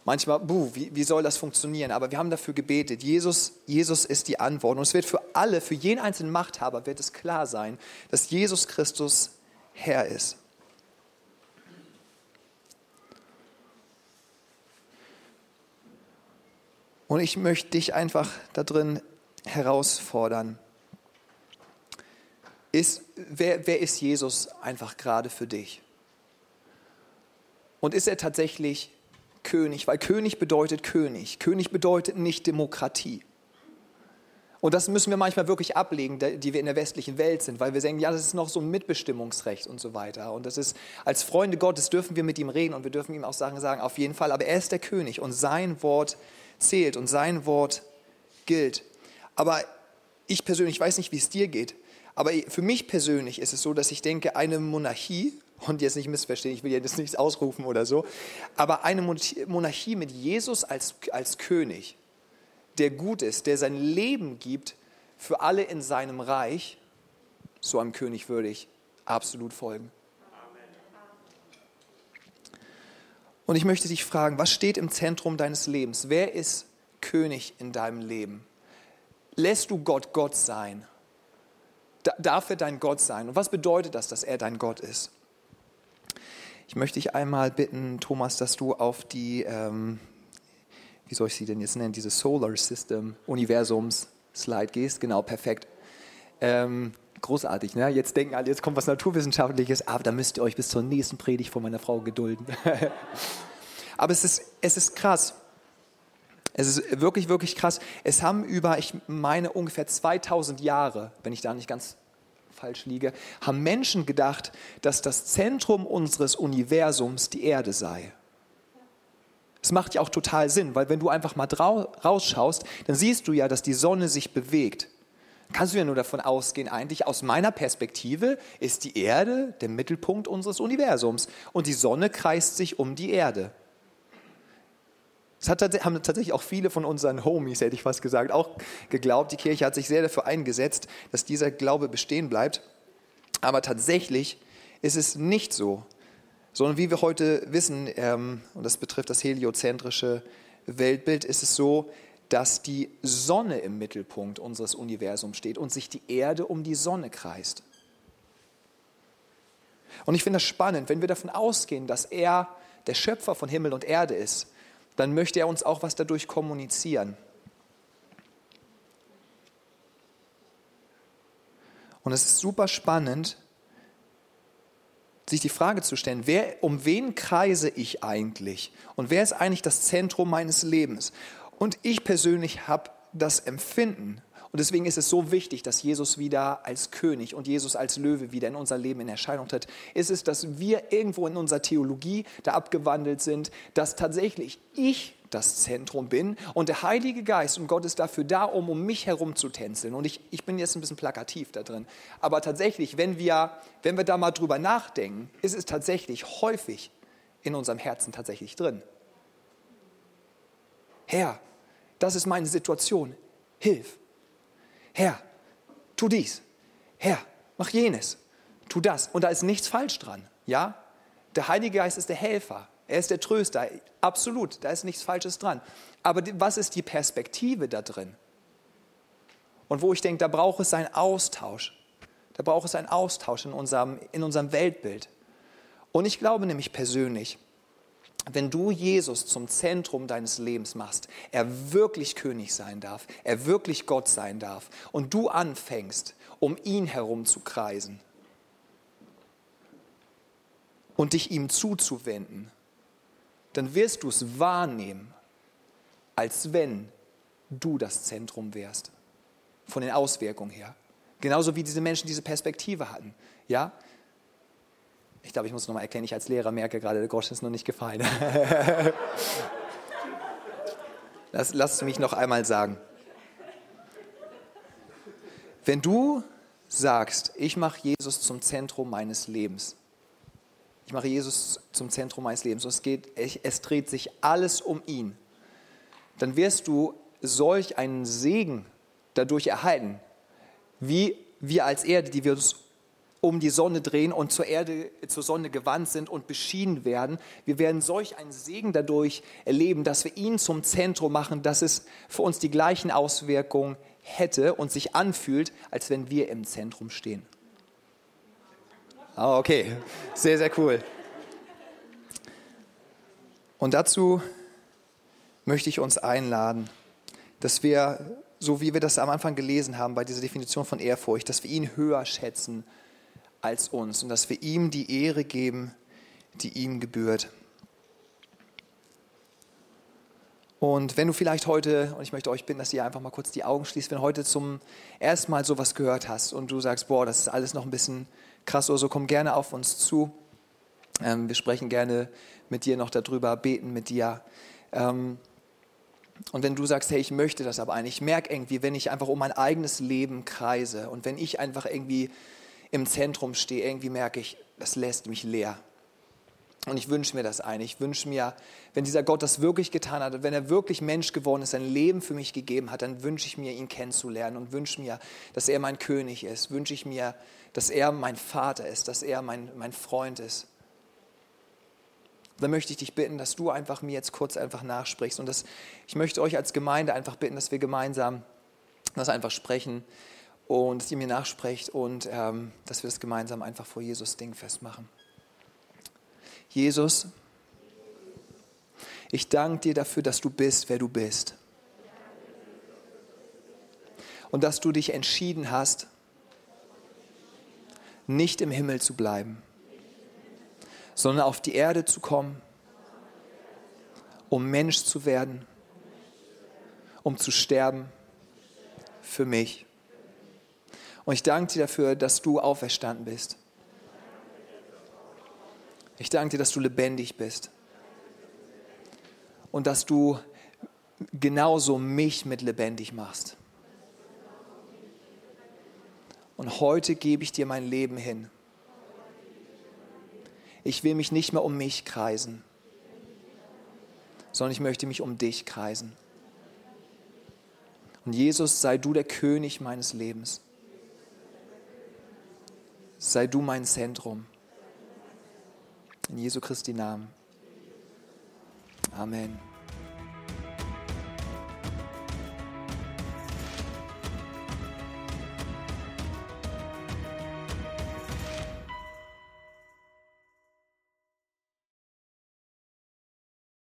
manchmal, buh, wie, wie soll das funktionieren? Aber wir haben dafür gebetet. Jesus, Jesus ist die Antwort. Und es wird für alle, für jeden einzelnen Machthaber wird es klar sein, dass Jesus Christus Herr ist. Und ich möchte dich einfach da drin herausfordern. Ist, wer, wer ist Jesus einfach gerade für dich? Und ist er tatsächlich König? Weil König bedeutet König. König bedeutet nicht Demokratie. Und das müssen wir manchmal wirklich ablegen, die wir in der westlichen Welt sind, weil wir sagen, ja, das ist noch so ein Mitbestimmungsrecht und so weiter. Und das ist, als Freunde Gottes dürfen wir mit ihm reden und wir dürfen ihm auch Sachen sagen, auf jeden Fall. Aber er ist der König und sein Wort zählt und sein Wort gilt. Aber ich persönlich, ich weiß nicht, wie es dir geht, aber für mich persönlich ist es so, dass ich denke, eine Monarchie, und jetzt nicht missverstehen, ich will jetzt nichts ausrufen oder so, aber eine Monarchie mit Jesus als, als König, der gut ist, der sein Leben gibt für alle in seinem Reich, so einem König würde ich absolut folgen. Und ich möchte dich fragen, was steht im Zentrum deines Lebens? Wer ist König in deinem Leben? Lässt du Gott Gott sein? Darf er dein Gott sein? Und was bedeutet das, dass er dein Gott ist? Ich möchte dich einmal bitten, Thomas, dass du auf die, ähm, wie soll ich sie denn jetzt nennen, diese Solar System Universums Slide gehst. Genau, perfekt. Ähm, großartig. Ne? Jetzt denken alle, jetzt kommt was Naturwissenschaftliches, aber da müsst ihr euch bis zur nächsten Predigt von meiner Frau gedulden. aber es ist, es ist krass. Es ist wirklich, wirklich krass. Es haben über, ich meine, ungefähr 2000 Jahre, wenn ich da nicht ganz falsch liege, haben Menschen gedacht, dass das Zentrum unseres Universums die Erde sei. Es macht ja auch total Sinn, weil wenn du einfach mal rausschaust, dann siehst du ja, dass die Sonne sich bewegt kannst du ja nur davon ausgehen, eigentlich aus meiner Perspektive ist die Erde der Mittelpunkt unseres Universums und die Sonne kreist sich um die Erde. Das hat, haben tatsächlich auch viele von unseren Homies, hätte ich fast gesagt, auch geglaubt. Die Kirche hat sich sehr dafür eingesetzt, dass dieser Glaube bestehen bleibt. Aber tatsächlich ist es nicht so, sondern wie wir heute wissen, ähm, und das betrifft das heliozentrische Weltbild, ist es so, dass die Sonne im Mittelpunkt unseres Universums steht und sich die Erde um die Sonne kreist. Und ich finde das spannend, wenn wir davon ausgehen, dass er der Schöpfer von Himmel und Erde ist, dann möchte er uns auch was dadurch kommunizieren. Und es ist super spannend, sich die Frage zu stellen, wer, um wen kreise ich eigentlich? Und wer ist eigentlich das Zentrum meines Lebens? Und ich persönlich habe das Empfinden, und deswegen ist es so wichtig, dass Jesus wieder als König und Jesus als Löwe wieder in unser Leben in Erscheinung tritt, ist es, dass wir irgendwo in unserer Theologie da abgewandelt sind, dass tatsächlich ich das Zentrum bin und der Heilige Geist und Gott ist dafür da, um um mich herum zu tänzeln. Und ich, ich bin jetzt ein bisschen plakativ da drin. Aber tatsächlich, wenn wir, wenn wir da mal drüber nachdenken, ist es tatsächlich häufig in unserem Herzen tatsächlich drin. Herr, das ist meine Situation. Hilf. Herr, tu dies. Herr, mach jenes. Tu das. Und da ist nichts falsch dran. Ja? Der Heilige Geist ist der Helfer. Er ist der Tröster. Absolut. Da ist nichts Falsches dran. Aber was ist die Perspektive da drin? Und wo ich denke, da braucht es einen Austausch. Da braucht es einen Austausch in unserem, in unserem Weltbild. Und ich glaube nämlich persönlich, wenn du Jesus zum Zentrum deines Lebens machst, er wirklich König sein darf, er wirklich Gott sein darf und du anfängst, um ihn herum zu kreisen und dich ihm zuzuwenden, dann wirst du es wahrnehmen, als wenn du das Zentrum wärst, von den Auswirkungen her. Genauso wie diese Menschen diese Perspektive hatten. Ja, ich glaube, ich muss noch mal erklären, ich als Lehrer merke gerade, der Groschen ist noch nicht gefallen. Lass, lass mich noch einmal sagen. Wenn du sagst, ich mache Jesus zum Zentrum meines Lebens, ich mache Jesus zum Zentrum meines Lebens es, geht, es dreht sich alles um ihn, dann wirst du solch einen Segen dadurch erhalten, wie wir als Erde, die wir uns um die Sonne drehen und zur Erde, zur Sonne gewandt sind und beschienen werden. Wir werden solch einen Segen dadurch erleben, dass wir ihn zum Zentrum machen, dass es für uns die gleichen Auswirkungen hätte und sich anfühlt, als wenn wir im Zentrum stehen. Ah, okay, sehr, sehr cool. Und dazu möchte ich uns einladen, dass wir, so wie wir das am Anfang gelesen haben bei dieser Definition von Ehrfurcht, dass wir ihn höher schätzen als uns und dass wir ihm die Ehre geben, die ihm gebührt. Und wenn du vielleicht heute, und ich möchte euch bitten, dass ihr einfach mal kurz die Augen schließt, wenn heute zum ersten Mal sowas gehört hast und du sagst, boah, das ist alles noch ein bisschen krass oder so, komm gerne auf uns zu. Ähm, wir sprechen gerne mit dir noch darüber, beten mit dir. Ähm, und wenn du sagst, hey, ich möchte das aber eigentlich, ich merke irgendwie, wenn ich einfach um mein eigenes Leben kreise und wenn ich einfach irgendwie im Zentrum stehe, irgendwie merke ich, das lässt mich leer. Und ich wünsche mir das ein. Ich wünsche mir, wenn dieser Gott das wirklich getan hat wenn er wirklich Mensch geworden ist, sein Leben für mich gegeben hat, dann wünsche ich mir, ihn kennenzulernen und wünsche mir, dass er mein König ist. Wünsche ich mir, dass er mein Vater ist, dass er mein, mein Freund ist. Dann möchte ich dich bitten, dass du einfach mir jetzt kurz einfach nachsprichst. Und dass, ich möchte euch als Gemeinde einfach bitten, dass wir gemeinsam das einfach sprechen und dass ihr mir nachsprecht und ähm, dass wir das gemeinsam einfach vor Jesus Ding festmachen. Jesus, ich danke dir dafür, dass du bist, wer du bist. Und dass du dich entschieden hast, nicht im Himmel zu bleiben, sondern auf die Erde zu kommen, um Mensch zu werden, um zu sterben für mich. Und ich danke dir dafür, dass du auferstanden bist. Ich danke dir, dass du lebendig bist. Und dass du genauso mich mit lebendig machst. Und heute gebe ich dir mein Leben hin. Ich will mich nicht mehr um mich kreisen, sondern ich möchte mich um dich kreisen. Und Jesus, sei du der König meines Lebens sei du mein Zentrum. In Jesu Christi Namen. Amen.